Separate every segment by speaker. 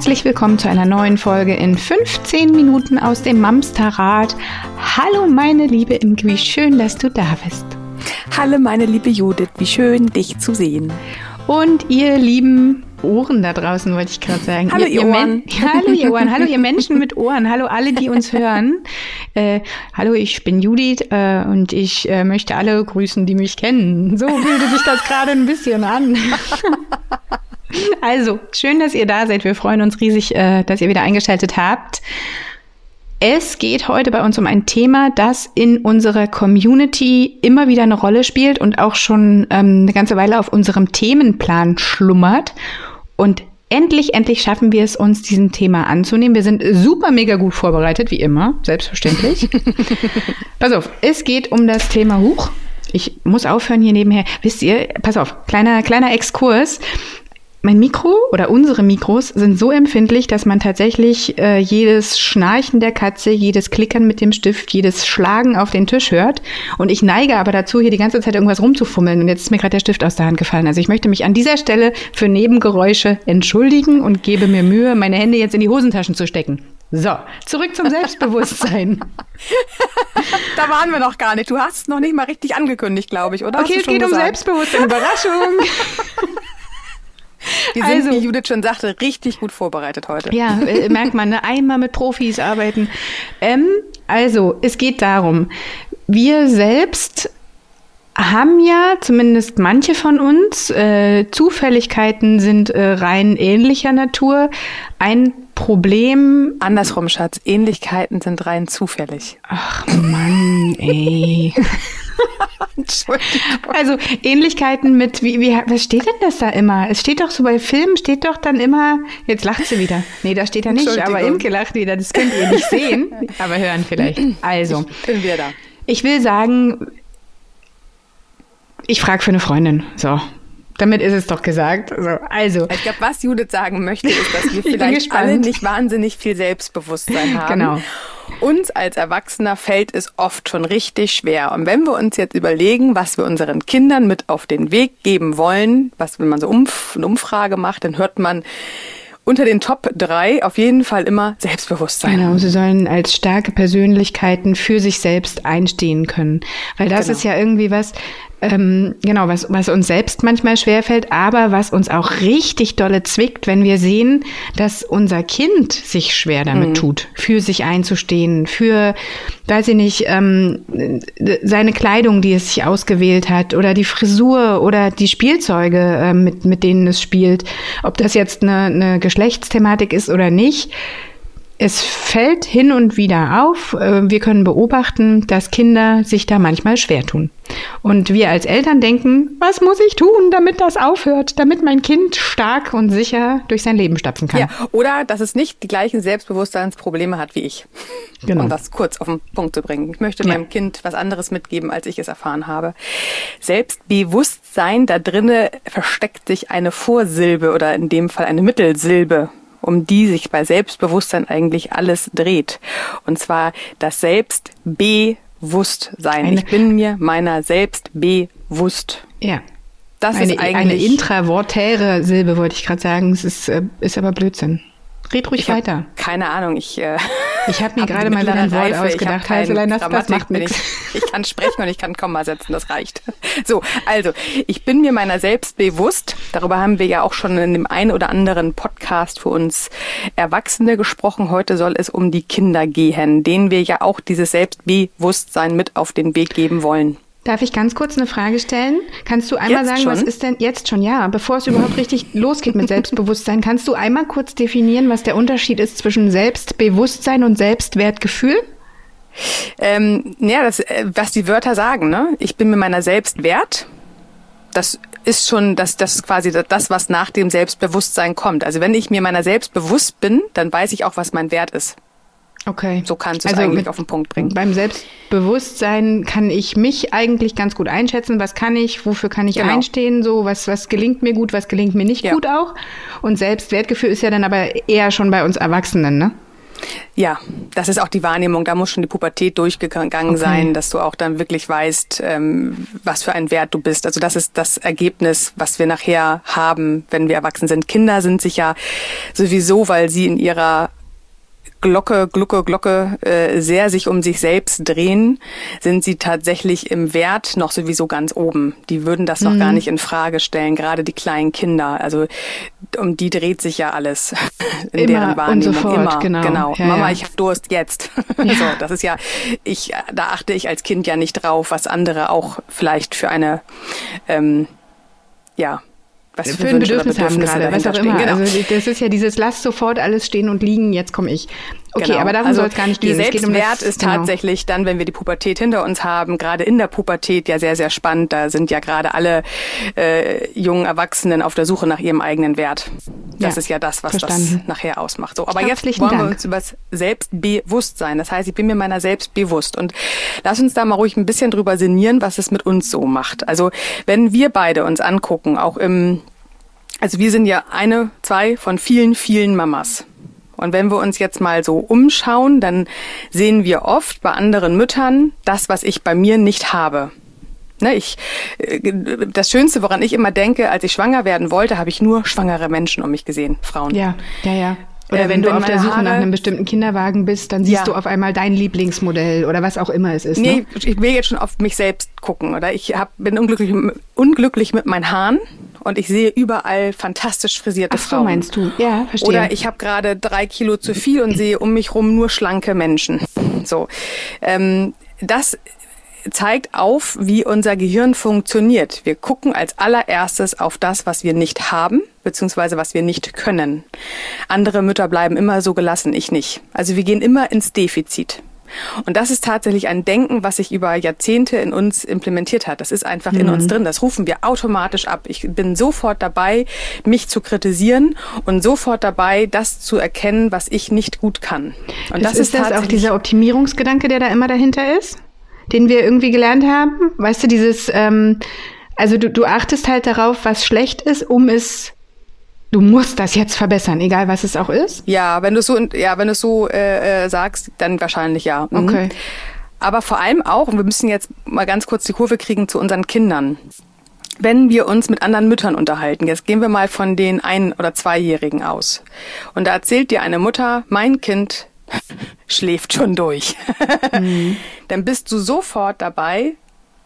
Speaker 1: Herzlich willkommen zu einer neuen Folge in 15 Minuten aus dem Mamsterrad. Hallo meine liebe Imke, wie schön, dass du da bist.
Speaker 2: Hallo meine liebe Judith, wie schön dich zu sehen.
Speaker 1: Und ihr lieben Ohren da draußen, wollte ich gerade sagen.
Speaker 2: Hallo ihr, ihr Ohren.
Speaker 1: hallo ihr Ohren, hallo ihr Menschen mit Ohren, hallo alle, die uns hören. Äh, hallo, ich bin Judith äh, und ich äh, möchte alle grüßen, die mich kennen. So fühlte sich das gerade ein bisschen an. Also, schön, dass ihr da seid. Wir freuen uns riesig, äh, dass ihr wieder eingeschaltet habt. Es geht heute bei uns um ein Thema, das in unserer Community immer wieder eine Rolle spielt und auch schon ähm, eine ganze Weile auf unserem Themenplan schlummert. Und endlich, endlich schaffen wir es uns, diesem Thema anzunehmen. Wir sind super mega gut vorbereitet, wie immer, selbstverständlich. pass auf, es geht um das Thema Huch. Ich muss aufhören hier nebenher. Wisst ihr, pass auf, kleiner, kleiner Exkurs mein Mikro oder unsere Mikros sind so empfindlich, dass man tatsächlich äh, jedes Schnarchen der Katze, jedes Klickern mit dem Stift, jedes Schlagen auf den Tisch hört. Und ich neige aber dazu, hier die ganze Zeit irgendwas rumzufummeln. Und jetzt ist mir gerade der Stift aus der Hand gefallen. Also ich möchte mich an dieser Stelle für Nebengeräusche entschuldigen und gebe mir Mühe, meine Hände jetzt in die Hosentaschen zu stecken. So, zurück zum Selbstbewusstsein.
Speaker 2: da waren wir noch gar nicht. Du hast es noch nicht mal richtig angekündigt, glaube ich, oder?
Speaker 1: Okay, es geht um Selbstbewusstsein. Überraschung.
Speaker 2: Wir sind, also, wie Judith schon sagte, richtig gut vorbereitet heute.
Speaker 1: Ja, äh, merkt man, ne? einmal mit Profis arbeiten. Ähm, also, es geht darum, wir selbst haben ja, zumindest manche von uns, äh, Zufälligkeiten sind äh, rein ähnlicher Natur. Ein Problem.
Speaker 2: Andersrum, Schatz. Ähnlichkeiten sind rein zufällig.
Speaker 1: Ach Mann, ey. also Ähnlichkeiten mit, wie, wie, was steht denn das da immer? Es steht doch so bei Filmen, steht doch dann immer, jetzt lacht sie wieder. Nee, da steht da nicht, aber Imke lacht wieder. Das könnt ihr nicht sehen, aber hören vielleicht. Also,
Speaker 2: bin wir da.
Speaker 1: Ich will sagen, ich frage für eine Freundin. So, damit ist es doch gesagt. Also, also.
Speaker 2: Ich glaube, was Judith sagen möchte, ist, dass wir vielleicht alle nicht wahnsinnig viel Selbstbewusstsein haben. Genau. Uns als Erwachsener fällt es oft schon richtig schwer. Und wenn wir uns jetzt überlegen, was wir unseren Kindern mit auf den Weg geben wollen, was, wenn man so Umf eine Umfrage macht, dann hört man, unter den Top 3 auf jeden Fall immer Selbstbewusstsein.
Speaker 1: Genau, sie sollen als starke Persönlichkeiten für sich selbst einstehen können. Weil das genau. ist ja irgendwie was, ähm, genau, was, was uns selbst manchmal schwerfällt, aber was uns auch richtig dolle zwickt, wenn wir sehen, dass unser Kind sich schwer damit mhm. tut, für sich einzustehen, für, weiß ich nicht, ähm, seine Kleidung, die es sich ausgewählt hat, oder die Frisur oder die Spielzeuge, äh, mit, mit denen es spielt, ob das jetzt eine, eine Geschlechtsthematik ist oder nicht es fällt hin und wieder auf. Äh, wir können beobachten, dass Kinder sich da manchmal schwer tun. Und wir als Eltern denken, was muss ich tun, damit das aufhört, damit mein Kind stark und sicher durch sein Leben stapfen kann. Ja,
Speaker 2: oder dass es nicht die gleichen Selbstbewusstseinsprobleme hat wie ich. Genau. Um das kurz auf den Punkt zu bringen. Ich möchte ja. meinem Kind was anderes mitgeben, als ich es erfahren habe. Selbstbewusstsein, da drinne versteckt sich eine Vorsilbe oder in dem Fall eine Mittelsilbe um die sich bei Selbstbewusstsein eigentlich alles dreht. Und zwar das Selbstbewusstsein. Eine ich bin mir meiner selbst bewusst.
Speaker 1: Ja. Das eine, ist eigentlich eine intravortäre Silbe, wollte ich gerade sagen. Es ist, äh, ist aber Blödsinn. Red ruhig weiter.
Speaker 2: Keine Ahnung, ich. Äh,
Speaker 1: ich habe mir gerade mal wieder ein Wort Reife. ausgedacht.
Speaker 2: Also, das, das macht nichts. Ich, ich kann sprechen und ich kann Komma setzen, das reicht. So, also, ich bin mir meiner selbst bewusst. Darüber haben wir ja auch schon in dem einen oder anderen Podcast für uns Erwachsene gesprochen. Heute soll es um die Kinder gehen, denen wir ja auch dieses Selbstbewusstsein mit auf den Weg geben wollen.
Speaker 1: Darf ich ganz kurz eine Frage stellen? Kannst du einmal jetzt sagen, schon? was ist denn jetzt schon, ja, bevor es überhaupt richtig losgeht mit Selbstbewusstsein, kannst du einmal kurz definieren, was der Unterschied ist zwischen Selbstbewusstsein und Selbstwertgefühl?
Speaker 2: Ähm, ja, das, äh, was die Wörter sagen, ne? Ich bin mir meiner selbst wert. Das ist schon das, das ist quasi das, was nach dem Selbstbewusstsein kommt. Also wenn ich mir meiner selbst bewusst bin, dann weiß ich auch, was mein Wert ist.
Speaker 1: Okay.
Speaker 2: So kannst du es also eigentlich auf den Punkt bringen.
Speaker 1: Beim Selbstbewusstsein kann ich mich eigentlich ganz gut einschätzen. Was kann ich? Wofür kann ich genau. einstehen? So, was, was gelingt mir gut? Was gelingt mir nicht ja. gut auch? Und Selbstwertgefühl ist ja dann aber eher schon bei uns Erwachsenen, ne?
Speaker 2: Ja, das ist auch die Wahrnehmung. Da muss schon die Pubertät durchgegangen okay. sein, dass du auch dann wirklich weißt, ähm, was für ein Wert du bist. Also das ist das Ergebnis, was wir nachher haben, wenn wir erwachsen sind. Kinder sind sich ja sowieso, weil sie in ihrer Glocke, Glucke, Glocke äh, sehr sich um sich selbst drehen, sind sie tatsächlich im Wert noch sowieso ganz oben. Die würden das noch mhm. gar nicht in Frage stellen, gerade die kleinen Kinder. Also um die dreht sich ja alles in
Speaker 1: Immer
Speaker 2: deren Wahrnehmung.
Speaker 1: Und sofort, Immer, genau.
Speaker 2: genau. Ja, Mama, ja. ich habe Durst jetzt. Ja. so, das ist ja, ich, da achte ich als Kind ja nicht drauf, was andere auch vielleicht für eine ähm, ja,
Speaker 1: was für, ein Bedürfnis haben gerade, was auch immer. Genau. Also das ist ja dieses Lass sofort alles stehen und liegen, jetzt komme ich. Okay, genau. aber darum also soll es gar nicht gehen.
Speaker 2: Der Selbstwert um ist genau. tatsächlich dann, wenn wir die Pubertät hinter uns haben, gerade in der Pubertät ja sehr, sehr spannend. Da sind ja gerade alle äh, jungen Erwachsenen auf der Suche nach ihrem eigenen Wert. Das ja, ist ja das, was verstanden. das nachher ausmacht. So, aber jetzt wollen Dank. wir uns über das Selbstbewusstsein. Das heißt, ich bin mir meiner selbst bewusst. Und lass uns da mal ruhig ein bisschen drüber sinnieren, was es mit uns so macht. Also wenn wir beide uns angucken, auch im also wir sind ja eine, zwei von vielen, vielen Mamas. Und wenn wir uns jetzt mal so umschauen, dann sehen wir oft bei anderen Müttern das, was ich bei mir nicht habe. Ne, ich, äh, das Schönste, woran ich immer denke, als ich schwanger werden wollte, habe ich nur schwangere Menschen um mich gesehen, Frauen.
Speaker 1: Ja, ja, ja. Oder ähm, wenn du wenn auf der Suche Haare, nach einem bestimmten Kinderwagen bist, dann siehst ja. du auf einmal dein Lieblingsmodell oder was auch immer es ist. Nee,
Speaker 2: ne? ich will jetzt schon auf mich selbst gucken. Oder ich hab, bin unglücklich, unglücklich mit meinen Haaren und ich sehe überall fantastisch frisierte Ach so, Frauen.
Speaker 1: meinst du? Ja, verstehe.
Speaker 2: Oder ich habe gerade drei Kilo zu viel und sehe um mich rum nur schlanke Menschen. So, ähm, das zeigt auf, wie unser Gehirn funktioniert. Wir gucken als allererstes auf das, was wir nicht haben, beziehungsweise was wir nicht können. Andere Mütter bleiben immer so gelassen, ich nicht. Also wir gehen immer ins Defizit. Und das ist tatsächlich ein Denken, was sich über Jahrzehnte in uns implementiert hat. Das ist einfach mhm. in uns mhm. drin. Das rufen wir automatisch ab. Ich bin sofort dabei, mich zu kritisieren und sofort dabei, das zu erkennen, was ich nicht gut kann.
Speaker 1: Und das, das ist, ist das auch dieser Optimierungsgedanke, der da immer dahinter ist, den wir irgendwie gelernt haben. Weißt du, dieses, ähm, also du, du achtest halt darauf, was schlecht ist, um es du musst das jetzt verbessern, egal was es auch ist?
Speaker 2: Ja, wenn du so, ja, wenn du so äh, äh, sagst, dann wahrscheinlich ja.
Speaker 1: Mhm. Okay.
Speaker 2: Aber vor allem auch, und wir müssen jetzt mal ganz kurz die Kurve kriegen zu unseren Kindern. Wenn wir uns mit anderen Müttern unterhalten, jetzt gehen wir mal von den ein- oder zweijährigen aus. Und da erzählt dir eine Mutter, mein Kind schläft schon durch. Mhm. Dann bist du sofort dabei,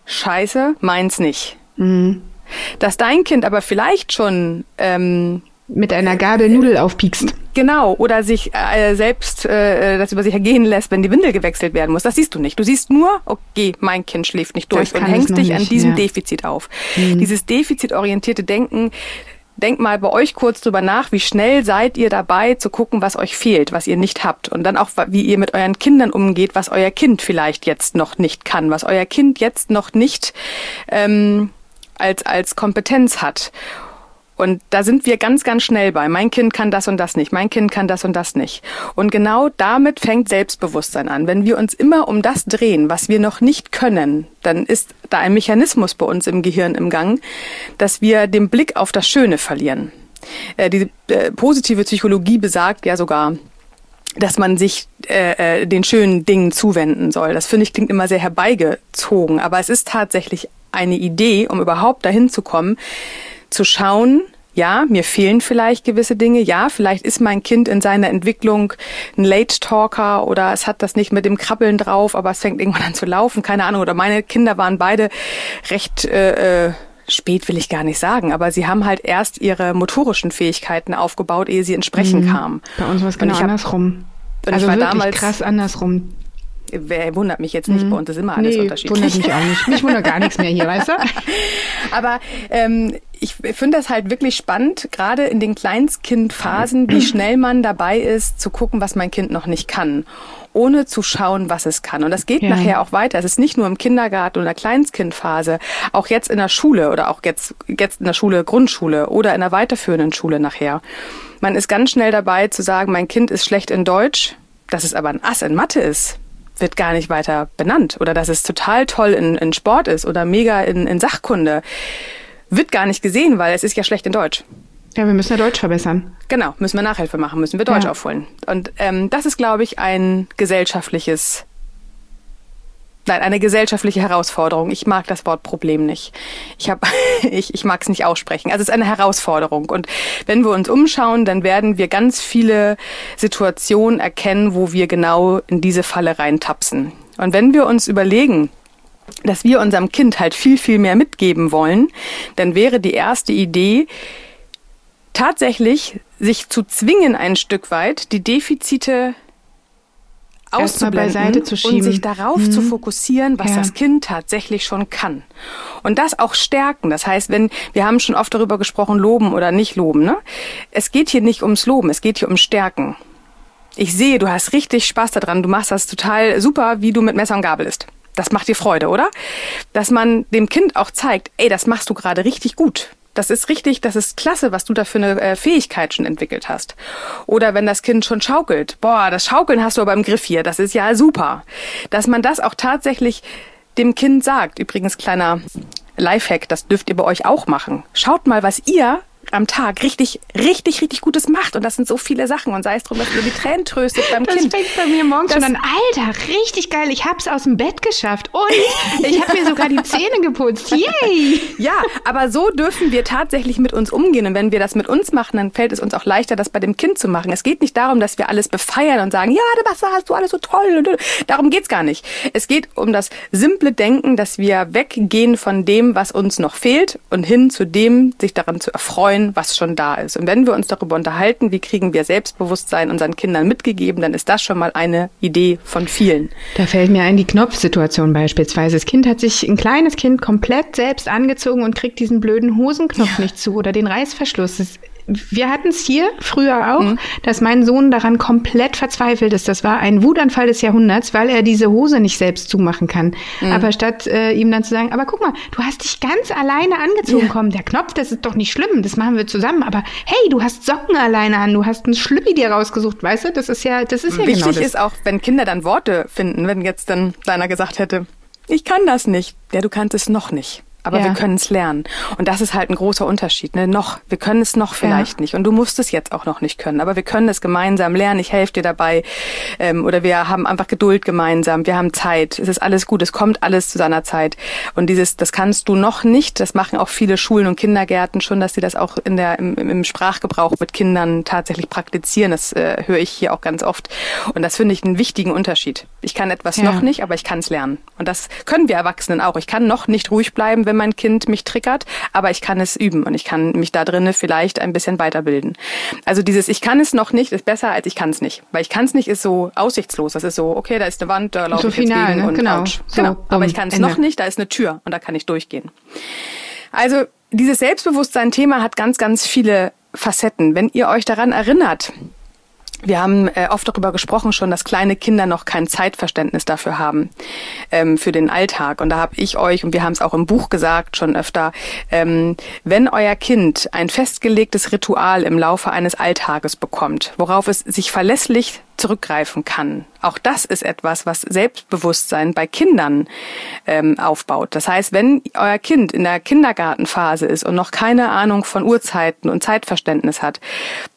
Speaker 2: scheiße, meins nicht. Mhm. Dass dein Kind aber vielleicht schon ähm,
Speaker 1: mit einer Gabel Nudel aufpiekst.
Speaker 2: Genau, oder sich äh, selbst äh, das über sich ergehen lässt, wenn die Windel gewechselt werden muss. Das siehst du nicht. Du siehst nur, okay, mein Kind schläft nicht durch und hängst dich nicht, an diesem ja. Defizit auf. Mhm. Dieses defizitorientierte Denken, denkt mal bei euch kurz drüber nach, wie schnell seid ihr dabei zu gucken, was euch fehlt, was ihr nicht habt. Und dann auch, wie ihr mit euren Kindern umgeht, was euer Kind vielleicht jetzt noch nicht kann, was euer Kind jetzt noch nicht ähm, als, als Kompetenz hat. Und da sind wir ganz, ganz schnell bei. Mein Kind kann das und das nicht. Mein Kind kann das und das nicht. Und genau damit fängt Selbstbewusstsein an. Wenn wir uns immer um das drehen, was wir noch nicht können, dann ist da ein Mechanismus bei uns im Gehirn im Gang, dass wir den Blick auf das Schöne verlieren. Äh, die äh, positive Psychologie besagt ja sogar, dass man sich äh, äh den schönen Dingen zuwenden soll. Das finde ich klingt immer sehr herbeigezogen, aber es ist tatsächlich eine Idee, um überhaupt dahin zu kommen, zu schauen, ja, mir fehlen vielleicht gewisse Dinge. Ja, vielleicht ist mein Kind in seiner Entwicklung ein Late Talker oder es hat das nicht mit dem Krabbeln drauf, aber es fängt irgendwann an zu laufen. Keine Ahnung. Oder meine Kinder waren beide recht äh, äh, spät, will ich gar nicht sagen, aber sie haben halt erst ihre motorischen Fähigkeiten aufgebaut, ehe sie ins Sprechen mhm. kamen.
Speaker 1: Bei uns war es genau andersrum. also wirklich damals, krass andersrum.
Speaker 2: Wer wundert mich jetzt nicht, mhm. bei uns ist immer alles nee, unterschiedlich.
Speaker 1: wundert mich auch nicht. Mich wundert gar nichts mehr hier, weißt du?
Speaker 2: Aber ähm, ich finde das halt wirklich spannend, gerade in den Kleinstkindphasen, wie schnell man dabei ist, zu gucken, was mein Kind noch nicht kann ohne zu schauen, was es kann. Und das geht ja. nachher auch weiter. Es ist nicht nur im Kindergarten oder Kleinstkindphase, auch jetzt in der Schule oder auch jetzt, jetzt in der Schule, Grundschule oder in der weiterführenden Schule nachher. Man ist ganz schnell dabei zu sagen, mein Kind ist schlecht in Deutsch, dass es aber ein Ass in Mathe ist wird gar nicht weiter benannt oder dass es total toll in, in Sport ist oder mega in, in Sachkunde, wird gar nicht gesehen, weil es ist ja schlecht in Deutsch.
Speaker 1: Ja, wir müssen ja Deutsch verbessern.
Speaker 2: Genau, müssen wir Nachhilfe machen, müssen wir Deutsch ja. aufholen. Und ähm, das ist, glaube ich, ein gesellschaftliches Nein, eine gesellschaftliche Herausforderung. Ich mag das Wort Problem nicht. Ich, hab, ich, ich mag es nicht aussprechen. Also es ist eine Herausforderung. Und wenn wir uns umschauen, dann werden wir ganz viele Situationen erkennen, wo wir genau in diese Falle reintapsen. Und wenn wir uns überlegen, dass wir unserem Kind halt viel, viel mehr mitgeben wollen, dann wäre die erste Idee, tatsächlich sich zu zwingen, ein Stück weit die Defizite auszublenden und sich darauf mhm. zu fokussieren, was ja. das Kind tatsächlich schon kann. Und das auch stärken. Das heißt, wenn, wir haben schon oft darüber gesprochen, loben oder nicht loben, ne? Es geht hier nicht ums Loben, es geht hier um Stärken. Ich sehe, du hast richtig Spaß daran, du machst das total super, wie du mit Messer und Gabel isst. Das macht dir Freude, oder? Dass man dem Kind auch zeigt, ey, das machst du gerade richtig gut. Das ist richtig, das ist klasse, was du da für eine äh, Fähigkeit schon entwickelt hast. Oder wenn das Kind schon schaukelt, boah, das Schaukeln hast du aber im Griff hier, das ist ja super. Dass man das auch tatsächlich dem Kind sagt. Übrigens kleiner Lifehack, das dürft ihr bei euch auch machen. Schaut mal, was ihr am Tag richtig, richtig, richtig Gutes macht. Und das sind so viele Sachen. Und sei es drum, dass ihr die Tränen tröstet beim
Speaker 1: das
Speaker 2: Kind.
Speaker 1: Das fängt bei mir morgens das schon an. Alter, richtig geil. Ich hab's aus dem Bett geschafft. Und ich habe mir sogar die Zähne geputzt. Yay!
Speaker 2: Ja, aber so dürfen wir tatsächlich mit uns umgehen. Und wenn wir das mit uns machen, dann fällt es uns auch leichter, das bei dem Kind zu machen. Es geht nicht darum, dass wir alles befeiern und sagen, ja, was hast du alles so toll. Darum geht's gar nicht. Es geht um das simple Denken, dass wir weggehen von dem, was uns noch fehlt und hin zu dem, sich daran zu erfreuen, was schon da ist. Und wenn wir uns darüber unterhalten, wie kriegen wir Selbstbewusstsein unseren Kindern mitgegeben, dann ist das schon mal eine Idee von vielen.
Speaker 1: Da fällt mir ein die Knopfsituation beispielsweise. Das Kind hat sich, ein kleines Kind, komplett selbst angezogen und kriegt diesen blöden Hosenknopf ja. nicht zu oder den Reißverschluss. Das wir hatten es hier früher auch, mhm. dass mein Sohn daran komplett verzweifelt ist. Das war ein Wutanfall des Jahrhunderts, weil er diese Hose nicht selbst zumachen kann. Mhm. Aber statt äh, ihm dann zu sagen, aber guck mal, du hast dich ganz alleine angezogen, ja. komm, der Knopf, das ist doch nicht schlimm, das machen wir zusammen. Aber hey, du hast Socken alleine an, du hast einen Schlüppi dir rausgesucht, weißt du? Das ist ja, das ist ja
Speaker 2: Wichtig
Speaker 1: genau das.
Speaker 2: ist auch, wenn Kinder dann Worte finden, wenn jetzt dann deiner gesagt hätte, ich kann das nicht. Ja, du kannst es noch nicht aber ja. wir können es lernen. Und das ist halt ein großer Unterschied. Ne? Noch, wir können es noch vielleicht ja. nicht. Und du musst es jetzt auch noch nicht können, aber wir können es gemeinsam lernen. Ich helfe dir dabei. Ähm, oder wir haben einfach Geduld gemeinsam. Wir haben Zeit. Es ist alles gut. Es kommt alles zu seiner Zeit. Und dieses, das kannst du noch nicht. Das machen auch viele Schulen und Kindergärten schon, dass sie das auch in der, im, im Sprachgebrauch mit Kindern tatsächlich praktizieren. Das äh, höre ich hier auch ganz oft. Und das finde ich einen wichtigen Unterschied. Ich kann etwas ja. noch nicht, aber ich kann es lernen. Und das können wir Erwachsenen auch. Ich kann noch nicht ruhig bleiben, wenn wenn mein Kind mich triggert, aber ich kann es üben und ich kann mich da drinnen vielleicht ein bisschen weiterbilden. Also dieses Ich kann es noch nicht ist besser als ich kann es nicht. Weil ich kann es nicht ist so aussichtslos. Das ist so, okay, da ist eine Wand, da laufe so ich final, jetzt gegen ne? und genau. ouch. So, genau. Aber ich kann es noch nicht, da ist eine Tür und da kann ich durchgehen. Also dieses Selbstbewusstsein-Thema hat ganz, ganz viele Facetten. Wenn ihr euch daran erinnert, wir haben äh, oft darüber gesprochen schon, dass kleine Kinder noch kein Zeitverständnis dafür haben, ähm, für den Alltag. Und da habe ich euch, und wir haben es auch im Buch gesagt schon öfter, ähm, wenn euer Kind ein festgelegtes Ritual im Laufe eines Alltages bekommt, worauf es sich verlässlich zurückgreifen kann. Auch das ist etwas, was Selbstbewusstsein bei Kindern ähm, aufbaut. Das heißt, wenn euer Kind in der Kindergartenphase ist und noch keine Ahnung von Uhrzeiten und Zeitverständnis hat,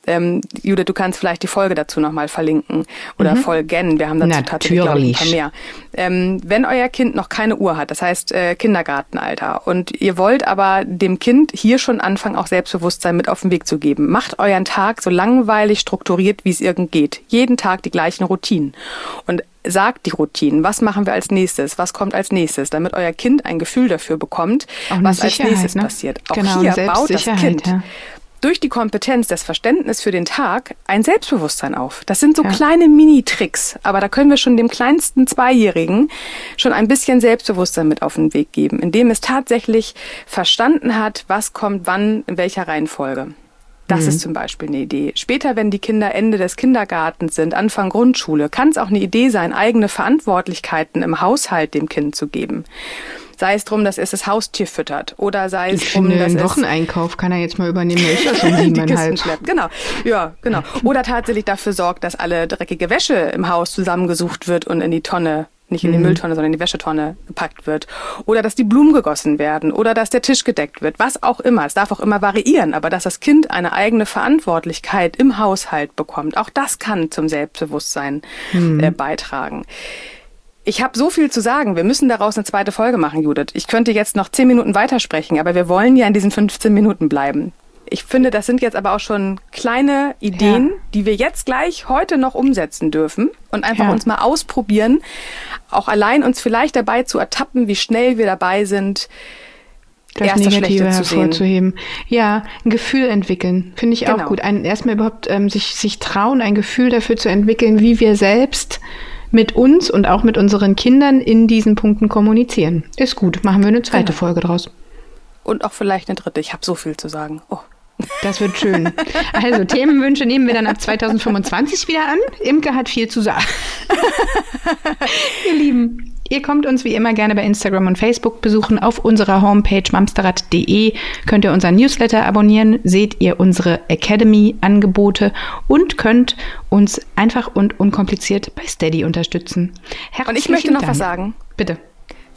Speaker 2: ähm, Judith, du kannst vielleicht die Folge dazu nochmal verlinken oder mhm. folgen. Wir haben dazu Natürlich. tatsächlich glaube ich, ein paar mehr. Ähm, wenn euer Kind noch keine Uhr hat, das heißt äh, Kindergartenalter, und ihr wollt aber dem Kind hier schon anfangen, auch Selbstbewusstsein mit auf den Weg zu geben, macht euren Tag so langweilig strukturiert, wie es irgend geht. Jeden Tag die gleichen Routinen. Und sagt die Routinen. Was machen wir als nächstes? Was kommt als nächstes? Damit euer Kind ein Gefühl dafür bekommt, was als nächstes ne? passiert. Auch genau, hier baut das Kind ja durch die Kompetenz, das Verständnis für den Tag ein Selbstbewusstsein auf. Das sind so ja. kleine Mini-Tricks, aber da können wir schon dem kleinsten Zweijährigen schon ein bisschen Selbstbewusstsein mit auf den Weg geben, indem es tatsächlich verstanden hat, was kommt wann, in welcher Reihenfolge. Das mhm. ist zum Beispiel eine Idee. Später, wenn die Kinder Ende des Kindergartens sind, Anfang Grundschule, kann es auch eine Idee sein, eigene Verantwortlichkeiten im Haushalt dem Kind zu geben. Sei es drum, dass es das Haustier füttert oder sei es
Speaker 1: ich drum, finde, dass den Wocheneinkauf kann er jetzt mal übernehmen, der ist ja schon siebeneinhalb.
Speaker 2: Genau, ja, genau. Oder tatsächlich dafür sorgt, dass alle dreckige Wäsche im Haus zusammengesucht wird und in die Tonne nicht in die mhm. Mülltonne, sondern in die Wäschetonne gepackt wird. Oder dass die Blumen gegossen werden oder dass der Tisch gedeckt wird. Was auch immer. Es darf auch immer variieren, aber dass das Kind eine eigene Verantwortlichkeit im Haushalt bekommt, auch das kann zum Selbstbewusstsein mhm. äh, beitragen. Ich habe so viel zu sagen. Wir müssen daraus eine zweite Folge machen, Judith. Ich könnte jetzt noch zehn Minuten weitersprechen, aber wir wollen ja in diesen 15 Minuten bleiben. Ich finde, das sind jetzt aber auch schon kleine Ideen, ja. die wir jetzt gleich heute noch umsetzen dürfen und einfach ja. uns mal ausprobieren, auch allein uns vielleicht dabei zu ertappen, wie schnell wir dabei sind,
Speaker 1: das erste Negative hervorzuheben. Ja, ein Gefühl entwickeln, finde ich genau. auch gut. Ein, erstmal überhaupt ähm, sich, sich trauen, ein Gefühl dafür zu entwickeln, wie wir selbst mit uns und auch mit unseren Kindern in diesen Punkten kommunizieren. Ist gut. Machen wir eine zweite genau. Folge draus.
Speaker 2: Und auch vielleicht eine dritte. Ich habe so viel zu sagen. Oh.
Speaker 1: Das wird schön. Also Themenwünsche nehmen wir dann ab 2025 wieder an. Imke hat viel zu sagen. Ihr Lieben, Ihr kommt uns wie immer gerne bei Instagram und Facebook besuchen. Auf unserer Homepage mamsterrad.de könnt ihr unseren Newsletter abonnieren, seht ihr unsere Academy-Angebote und könnt uns einfach und unkompliziert bei Steady unterstützen.
Speaker 2: Herzlichen und ich möchte noch
Speaker 1: Dank.
Speaker 2: was sagen.
Speaker 1: Bitte.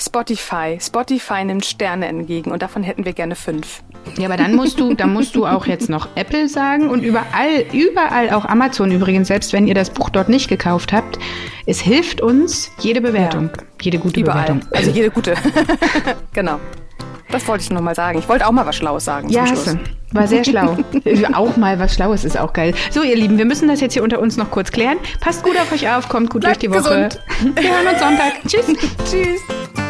Speaker 2: Spotify. Spotify nimmt Sterne entgegen und davon hätten wir gerne fünf.
Speaker 1: Ja, aber dann musst du, dann musst du auch jetzt noch Apple sagen und überall, überall auch Amazon übrigens, selbst wenn ihr das Buch dort nicht gekauft habt. Es hilft uns jede Bewertung, ja. jede gute überall. Bewertung.
Speaker 2: Also jede gute. genau. Das wollte ich nur mal sagen. Ich wollte auch mal was Schlaues sagen.
Speaker 1: Ja, hast. War sehr schlau. auch mal was Schlaues ist auch geil. So, ihr Lieben, wir müssen das jetzt hier unter uns noch kurz klären. Passt gut auf euch auf, kommt gut Bleibt durch die Woche.
Speaker 2: Gesund. Wir hören uns Sonntag. Tschüss. Tschüss.